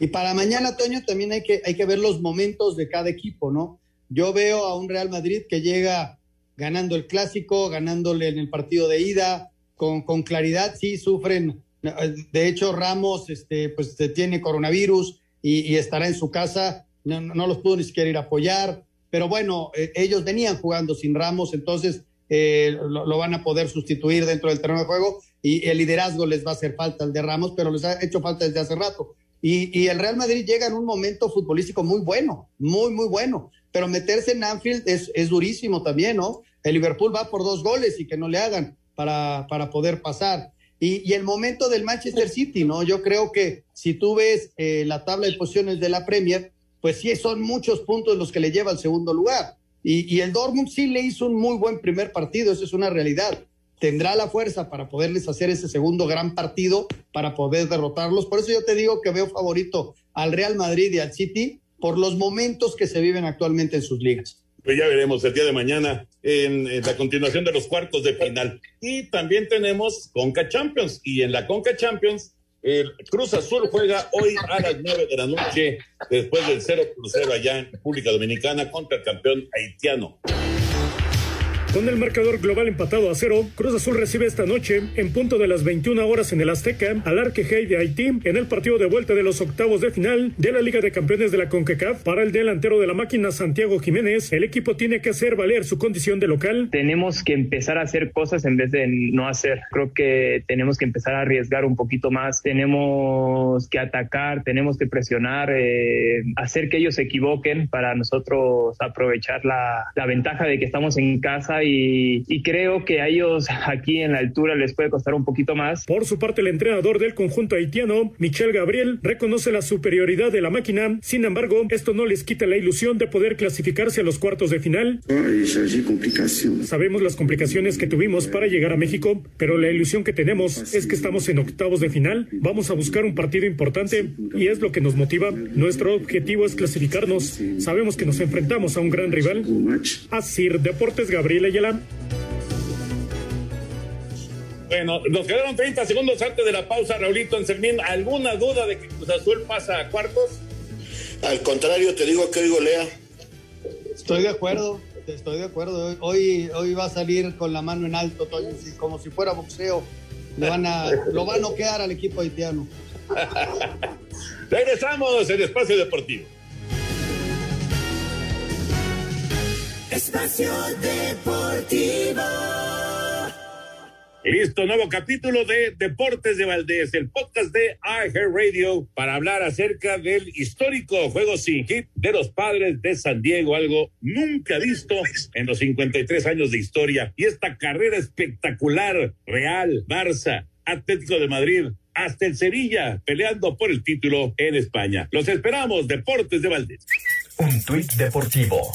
[SPEAKER 11] Y para mañana, Toño, también hay que, hay que ver los momentos de cada equipo, ¿no? Yo veo a un Real Madrid que llega ganando el clásico, ganándole en el partido de ida, con, con claridad, sí, sufren. De hecho, Ramos este, pues, tiene coronavirus y, estará en su casa, no, no, los pudo ni siquiera ir a apoyar, pero bueno, eh, ellos venían jugando sin Ramos, entonces eh, lo, van a poder sustituir dentro del terreno de juego y el liderazgo les va a hacer falta el de Ramos, pero les ha hecho falta desde hace rato. Y, y, el Real Madrid llega en un momento futbolístico muy bueno, muy, muy bueno. Pero meterse en Anfield es, es durísimo también, ¿no? El Liverpool va por dos goles y que no le hagan para, para poder pasar. Y, el momento del Manchester City, ¿no? Yo creo que si tú ves eh, la tabla de posiciones de la Premier, pues sí, son muchos puntos los que le lleva al segundo lugar. Y, y el Dortmund sí le hizo un muy buen primer partido, eso es una realidad tendrá la fuerza para poderles hacer ese segundo gran partido, para poder derrotarlos. Por eso yo te digo que veo favorito al Real Madrid y al City por los momentos que se viven actualmente en sus ligas.
[SPEAKER 9] Pues ya veremos el día de mañana en, la continuación de los cuartos de final. Y también tenemos Conca Champions. Y en la Conca Champions, el Cruz Azul juega hoy a las nueve de la noche, después del 0 por 0 allá en República Dominicana contra el campeón haitiano.
[SPEAKER 12] Con el marcador global empatado a cero, Cruz Azul recibe esta noche, en punto de las 21 horas en el Azteca, al Arquejey de Haití en el partido de vuelta de los octavos de final de la Liga de Campeones de la CONCACAF. Para el delantero de la máquina Santiago Jiménez, el equipo tiene que hacer valer su condición de local.
[SPEAKER 20] Tenemos que empezar a hacer cosas en vez de no hacer. Creo que tenemos que empezar a arriesgar un poquito más. Tenemos que atacar, tenemos que presionar, eh, hacer que ellos se equivoquen para nosotros aprovechar la, la ventaja de que estamos en casa y, y, creo que a ellos aquí en la altura les puede costar un poquito más.
[SPEAKER 12] Por su parte, el entrenador del conjunto haitiano, Michel Gabriel, reconoce la superioridad de la máquina. Sin embargo, esto no les quita la ilusión de poder clasificarse a los cuartos de final. Sabemos las complicaciones que tuvimos para llegar a México, pero la ilusión que tenemos es que estamos en octavos de final. Vamos a buscar un partido importante y es lo que nos motiva. Nuestro objetivo es clasificarnos. Sabemos que nos enfrentamos a un gran rival. Así, Deportes Gabriel Ayala.
[SPEAKER 9] Bueno, nos quedaron 30 segundos antes de la pausa, Raulito Anselmín. ¿Alguna duda de que Cruz Azul pasa a cuartos?
[SPEAKER 10] Al contrario, te digo que digo Lea.
[SPEAKER 11] Estoy de acuerdo, estoy de acuerdo. Hoy, hoy va a salir con la mano en alto, Toño, como si fuera boxeo. Le van a, lo va a noquear al equipo haitiano.
[SPEAKER 9] Regresamos en Espacio Deportivo.
[SPEAKER 7] Espacio Deportivo.
[SPEAKER 9] Listo, nuevo capítulo de Deportes de Valdés, el podcast de Radio para hablar acerca del histórico juego sin hit de los padres de San Diego, algo nunca visto en los 53 años de historia. Y esta carrera espectacular, Real, Barça, Atlético de Madrid, hasta el Sevilla, peleando por el título en España. Los esperamos, Deportes de Valdés.
[SPEAKER 8] Un tuit deportivo.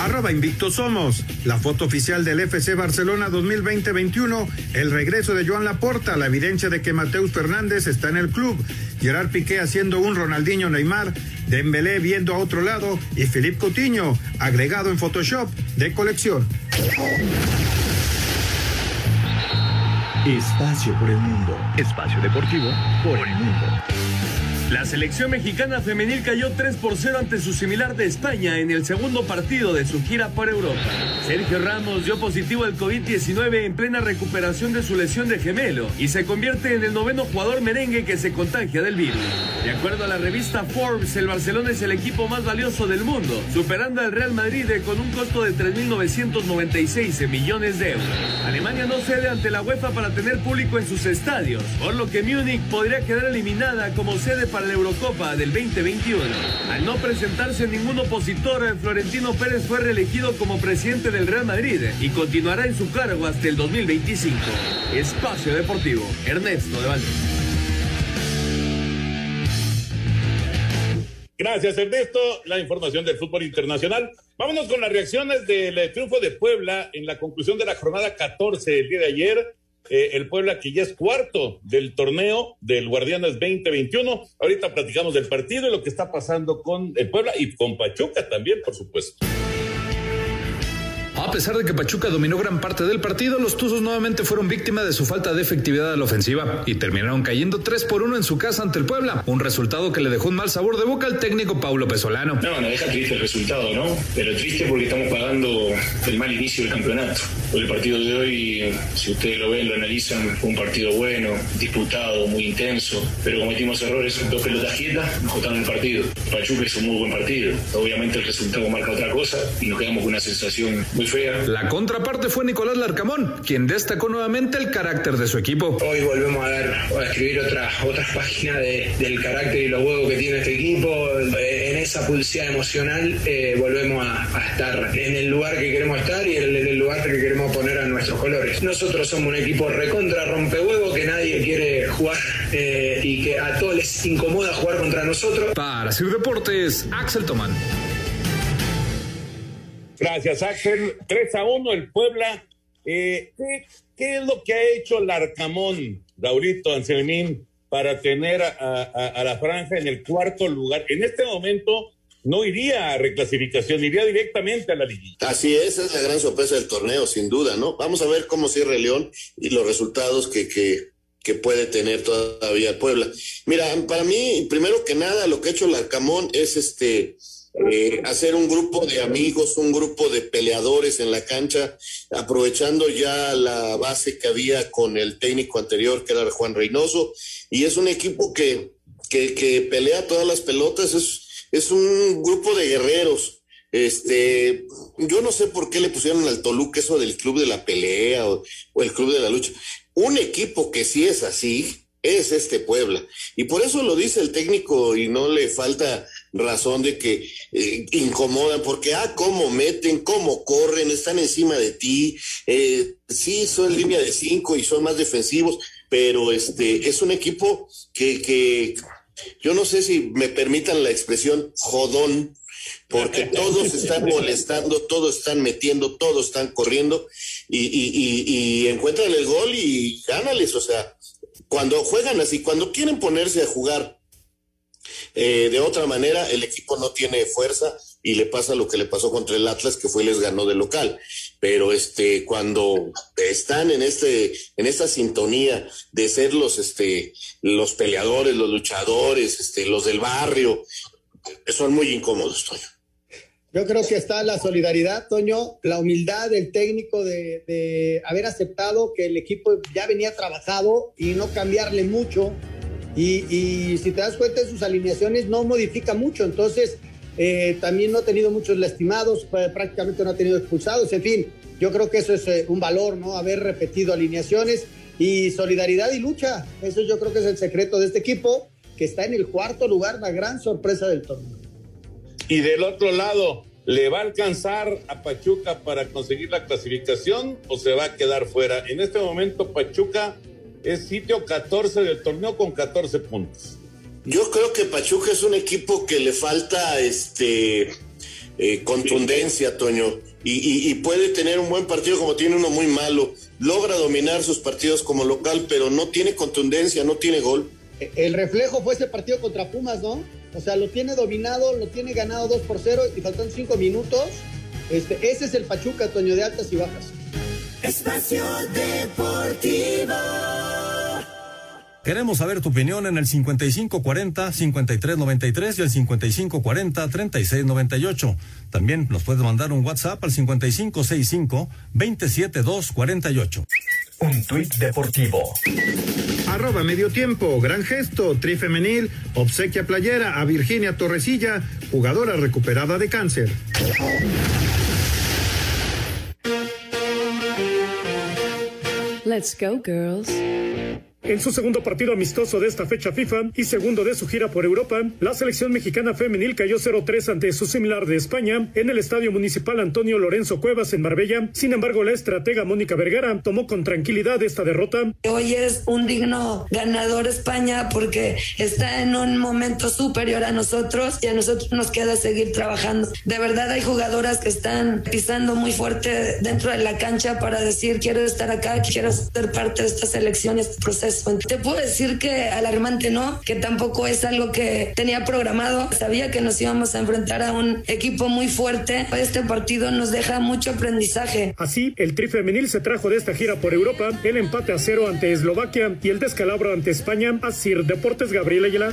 [SPEAKER 13] Arroba Invicto Somos. La foto oficial del FC Barcelona 2020-21. El regreso de Joan Laporta. La evidencia de que Mateus Fernández está en el club. Gerard Piqué haciendo un Ronaldinho Neymar. Dembélé viendo a otro lado. Y Philippe Coutinho agregado en Photoshop de colección.
[SPEAKER 8] Espacio por el mundo. Espacio deportivo por el mundo.
[SPEAKER 17] La selección mexicana femenil cayó 3 por 0 ante su similar de España en el segundo partido de su gira por Europa. Sergio Ramos dio positivo al COVID-19 en plena recuperación de su lesión de gemelo y se convierte en el noveno jugador merengue que se contagia del virus. De acuerdo a la revista Forbes, el Barcelona es el equipo más valioso del mundo, superando al Real Madrid con un costo de 3.996 millones de euros. Alemania no cede ante la UEFA para tener público en sus estadios, por lo que Múnich podría quedar eliminada como sede para la Eurocopa del 2021. Al no presentarse ningún opositor, Florentino Pérez fue reelegido como presidente del Real Madrid y continuará en su cargo hasta el 2025. Espacio Deportivo, Ernesto de Valdés.
[SPEAKER 9] Gracias, Ernesto. La información del fútbol internacional. Vámonos con las reacciones del eh, triunfo de Puebla en la conclusión de la jornada 14 el día de ayer. Eh, el Puebla que ya es cuarto del torneo del Guardianes 2021. Ahorita platicamos del partido y lo que está pasando con el Puebla y con Pachuca también, por supuesto.
[SPEAKER 19] A pesar de que Pachuca dominó gran parte del partido, los Tuzos nuevamente fueron víctimas de su falta de efectividad a la ofensiva y terminaron cayendo 3 por 1 en su casa ante el Puebla, un resultado que le dejó un mal sabor de boca al técnico Paulo Pesolano.
[SPEAKER 3] No, nos deja triste el resultado, ¿no? Pero triste porque estamos pagando el mal inicio del campeonato. El partido de hoy, si ustedes lo ven, lo analizan, fue un partido bueno, disputado, muy intenso, pero cometimos errores, dos pelotas quietas, nos costaron el partido. Pachuca hizo un muy buen partido. Obviamente el resultado marca otra cosa y nos quedamos con una sensación muy
[SPEAKER 19] la contraparte fue Nicolás Larcamón, quien destacó nuevamente el carácter de su equipo.
[SPEAKER 3] Hoy volvemos a, dar, a escribir otra, otra página del carácter y los huevos que tiene este equipo. En esa pulsión emocional eh, volvemos a, estar en el lugar que queremos estar y en el, lugar que queremos poner a nuestros colores. Nosotros somos un equipo recontra rompehuevo que nadie quiere jugar eh, y que a todos les incomoda jugar contra nosotros.
[SPEAKER 19] Para Sir Deportes, Axel Tomán.
[SPEAKER 9] Gracias, Axel. 3 a 1 el Puebla. Eh, ¿qué, es lo que ha hecho Larcamón, Raulito Anselmín, para tener a, la franja en el cuarto lugar? En este momento no iría a reclasificación, iría directamente a la liguilla.
[SPEAKER 10] Así es, es la gran sorpresa del torneo, sin duda, ¿no? Vamos a ver cómo cierra el León y los resultados que, que, que puede tener todavía el Puebla. Mira, para mí, primero que nada, lo que ha hecho Larcamón es este eh, hacer un grupo de amigos, un grupo de peleadores en la cancha, aprovechando ya la base que había con el técnico anterior, que era Juan Reynoso, y es un equipo que, que, que pelea todas las pelotas, es, es un grupo de guerreros. Este, yo no sé por qué le pusieron al Toluca eso del club de la pelea o, o el club de la lucha. Un equipo que sí es así, es este Puebla. Y por eso lo dice el técnico y no le falta razón de que eh, incomodan, porque, ah, cómo meten, cómo corren, están encima de ti, eh, sí, son línea de cinco y son más defensivos, pero este es un equipo que, que yo no sé si me permitan la expresión jodón, porque todos están molestando, todos están metiendo, todos están corriendo y, y, y, y encuentran el gol y gánales, o sea, cuando juegan así, cuando quieren ponerse a jugar eh, de otra manera, el equipo no tiene fuerza y le pasa lo que le pasó contra el Atlas, que fue y les ganó de local. Pero este, cuando están en este, en esta sintonía de ser los, este, los peleadores, los luchadores, este, los del barrio, son muy incómodos, Toño.
[SPEAKER 11] Yo creo que está la solidaridad, Toño, la humildad del técnico de, de, haber aceptado que el equipo ya venía trabajado y no cambiarle mucho. Y, si te das cuenta en sus alineaciones no modifica mucho. Entonces, eh, también no ha tenido muchos lastimados, prácticamente no ha tenido expulsados. En fin, yo creo que eso es eh, un valor, ¿no? Haber repetido alineaciones y solidaridad y lucha. Eso yo creo que es el secreto de este equipo que está en el cuarto lugar, la gran sorpresa del torneo.
[SPEAKER 9] Y del otro lado, ¿le va a alcanzar a Pachuca para conseguir la clasificación o se va a quedar fuera? En este momento, Pachuca es sitio 14 del torneo con 14 puntos.
[SPEAKER 10] Yo creo que Pachuca es un equipo que le falta este eh, contundencia, Toño, y, y, y, puede tener un buen partido como tiene uno muy malo. Logra dominar sus partidos como local, pero no tiene contundencia, no tiene gol.
[SPEAKER 11] El reflejo fue ese partido contra Pumas, ¿no? O sea, lo tiene dominado, lo tiene ganado 2 por 0 y faltan 5 minutos. Este, ese es el Pachuca, Toño, de altas y bajas.
[SPEAKER 7] Espacio Deportivo.
[SPEAKER 21] Queremos saber tu opinión en el 5540-5393 y el 5540-3698. También nos puedes mandar un WhatsApp al 5565-27248.
[SPEAKER 8] Un tuit deportivo.
[SPEAKER 13] Arroba medio tiempo, gran gesto, tri femenil, obsequia playera a Virginia Torresilla, jugadora recuperada de cáncer.
[SPEAKER 22] Let's go, girls.
[SPEAKER 12] En su segundo partido amistoso de esta fecha FIFA y segundo de su gira por Europa, la selección mexicana femenil cayó 0-3 ante su similar de España en el Estadio Municipal Antonio Lorenzo Cuevas en Marbella. Sin embargo, la estratega Mónica Vergara tomó con tranquilidad esta derrota.
[SPEAKER 23] Hoy es un digno ganador España porque está en un momento superior a nosotros y a nosotros nos queda seguir trabajando. De verdad hay jugadoras que están pisando muy fuerte dentro de la cancha para decir quiero estar acá, quiero ser parte de esta selección, este proceso. Te puedo decir que alarmante no, que tampoco es algo que tenía programado. Sabía que nos íbamos a enfrentar a un equipo muy fuerte. Este partido nos deja mucho aprendizaje.
[SPEAKER 12] Así, el tri femenil se trajo de esta gira por Europa el empate a cero ante Eslovaquia y el descalabro ante España. Así, Deportes Gabriel Ayala.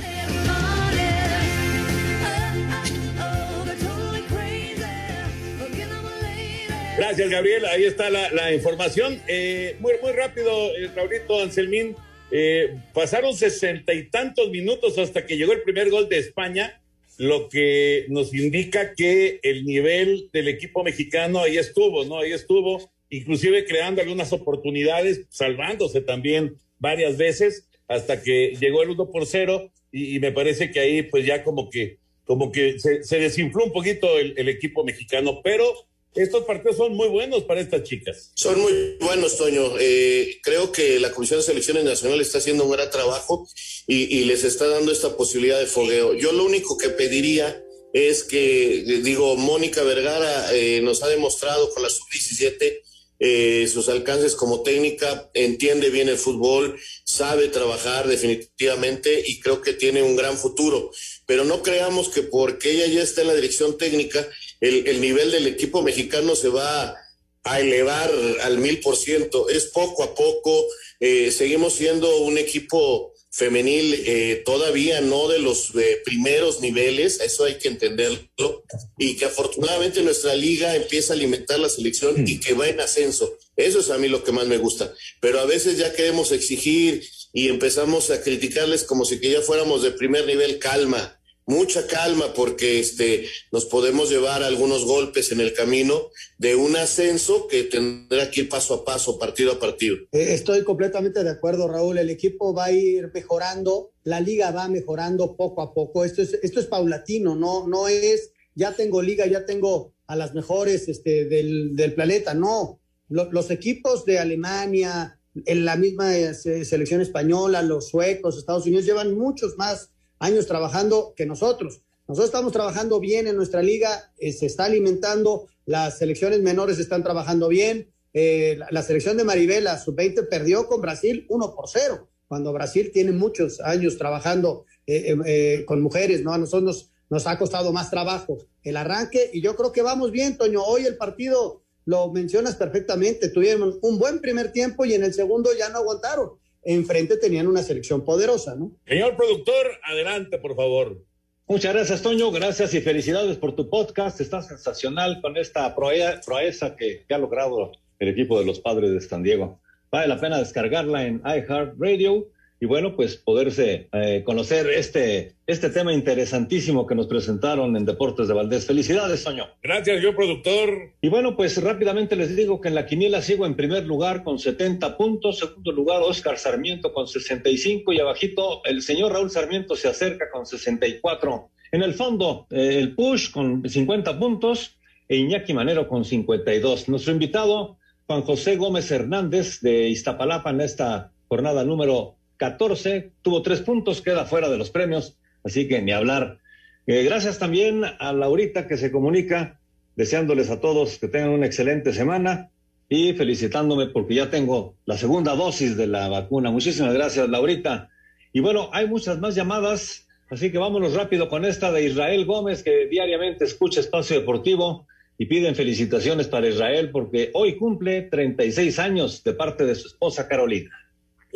[SPEAKER 9] Gracias, Gabriel. Ahí está la, la información. Eh, muy, muy rápido, eh, Raulito Anselmín. Eh, pasaron sesenta y tantos minutos hasta que llegó el primer gol de España, lo que nos indica que el nivel del equipo mexicano ahí estuvo, ¿no? Ahí estuvo, inclusive creando algunas oportunidades, salvándose también varias veces, hasta que llegó el 1 por 0, y, me parece que ahí pues ya como que, como que se, desinfló un poquito el equipo mexicano, pero estos partidos son muy buenos para estas chicas.
[SPEAKER 10] Son muy buenos, Toño. Eh, creo que la Comisión de Selecciones Nacionales está haciendo un gran trabajo y, y, les está dando esta posibilidad de fogueo. Yo lo único que pediría es que, digo, Mónica Vergara eh, nos ha demostrado con la sub-17 eh, sus alcances como técnica, entiende bien el fútbol, sabe trabajar definitivamente y creo que tiene un gran futuro. Pero no creamos que porque ella ya está en la dirección técnica, el, el nivel del equipo mexicano se va a elevar al mil por ciento. Es poco a poco. Eh, seguimos siendo un equipo femenil eh, todavía no de los eh, primeros niveles, eso hay que entenderlo, y que afortunadamente nuestra liga empieza a alimentar la selección y que va en ascenso. Eso es a mí lo que más me gusta. Pero a veces ya queremos exigir y empezamos a criticarles como si que ya fuéramos de primer nivel, calma mucha calma porque este nos podemos llevar algunos golpes en el camino de un ascenso que tendrá que ir paso a paso, partido a partido.
[SPEAKER 11] Eh, Estoy completamente de acuerdo, Raúl. El equipo va a ir mejorando, la liga va mejorando poco a poco. Esto es, esto es paulatino, no, no es ya tengo liga, ya tengo a las mejores este, del, del planeta. No, Lo- los equipos de Alemania, en la misma eh, se- selección española, los suecos, Estados Unidos llevan muchos más años trabajando que nosotros. Nosotros estamos trabajando bien en nuestra liga, eh, se está alimentando, las selecciones menores están trabajando bien. Eh, la, selección de Maribel, la sub-20, perdió con Brasil 1 por 0, cuando Brasil tiene muchos años trabajando eh, eh, eh, con mujeres, ¿no? A nosotros nos, nos ha costado más trabajo el arranque y yo creo que vamos bien, Toño. Hoy el partido lo mencionas perfectamente, tuvieron un buen primer tiempo y en el segundo ya no aguantaron. Enfrente tenían una selección poderosa, ¿no?
[SPEAKER 9] Señor productor, adelante, por favor.
[SPEAKER 24] Muchas gracias, Toño. Gracias y felicidades por tu podcast. Está sensacional con esta proe- proeza que, que ha logrado el equipo de los padres de San Diego. Vale la pena descargarla en iHeartRadio y bueno, pues poderse eh, conocer este, este tema interesantísimo que nos presentaron en Deportes de Valdés. Felicidades, Toño.
[SPEAKER 9] Gracias, yo productor.
[SPEAKER 24] Y bueno, pues rápidamente les digo que en la quiniela sigo en primer lugar con 70 puntos, segundo lugar Oscar Sarmiento con 65 y abajito el señor Raúl Sarmiento se acerca con 64. En el fondo, eh, el Push con 50 puntos e Iñaki Manero con 52. Nuestro invitado, Juan José Gómez Hernández de Iztapalapa en esta jornada número 14, tuvo tres puntos, queda fuera de los premios, así que ni hablar. Eh, gracias también a Laurita que se comunica deseándoles a todos que tengan una excelente semana y felicitándome porque ya tengo la segunda dosis de la vacuna. Muchísimas gracias, Laurita. Y bueno, hay muchas más llamadas, así que vámonos rápido con esta de Israel Gómez, que diariamente escucha Espacio Deportivo y piden felicitaciones para Israel porque hoy cumple 36 años de parte de su esposa Carolina.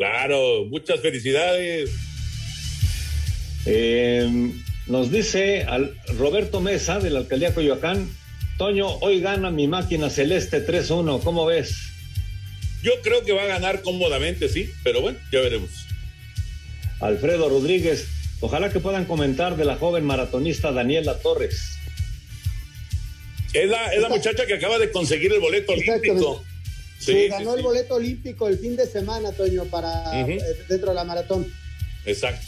[SPEAKER 9] Claro, muchas felicidades.
[SPEAKER 24] Eh, nos dice al Roberto Mesa de la alcaldía Coyoacán, Toño, hoy gana mi máquina celeste 3-1, ¿cómo ves?
[SPEAKER 9] Yo creo que va a ganar cómodamente, sí, pero bueno, ya veremos.
[SPEAKER 24] Alfredo Rodríguez, ojalá que puedan comentar de la joven maratonista Daniela Torres.
[SPEAKER 9] Es la, es la muchacha que acaba de conseguir el boleto olímpico.
[SPEAKER 11] Sí, ganó el boleto olímpico el fin de semana, Toño, para eh, dentro de la maratón.
[SPEAKER 9] Exacto.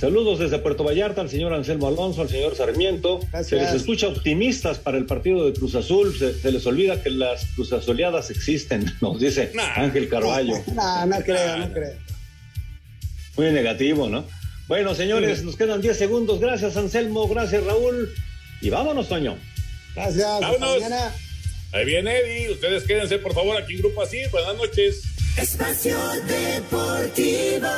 [SPEAKER 24] Saludos desde Puerto Vallarta al señor Anselmo Alonso, al señor Sarmiento. Se les escucha optimistas para el partido de Cruz Azul. Se, se les olvida que las Cruz Azuleadas existen, nos dice Ángel Carballo.
[SPEAKER 11] No, no creo, no creo.
[SPEAKER 24] Muy negativo, ¿no? Bueno, señores, nos quedan 10 segundos. Gracias, Anselmo. Gracias, Raúl. Y vámonos, Toño.
[SPEAKER 11] Gracias. hasta
[SPEAKER 9] Vámonos. Ahí viene Eddie. Ustedes quédense, por favor, aquí en Grupo Así. Buenas noches.
[SPEAKER 7] Espacio Deportivo.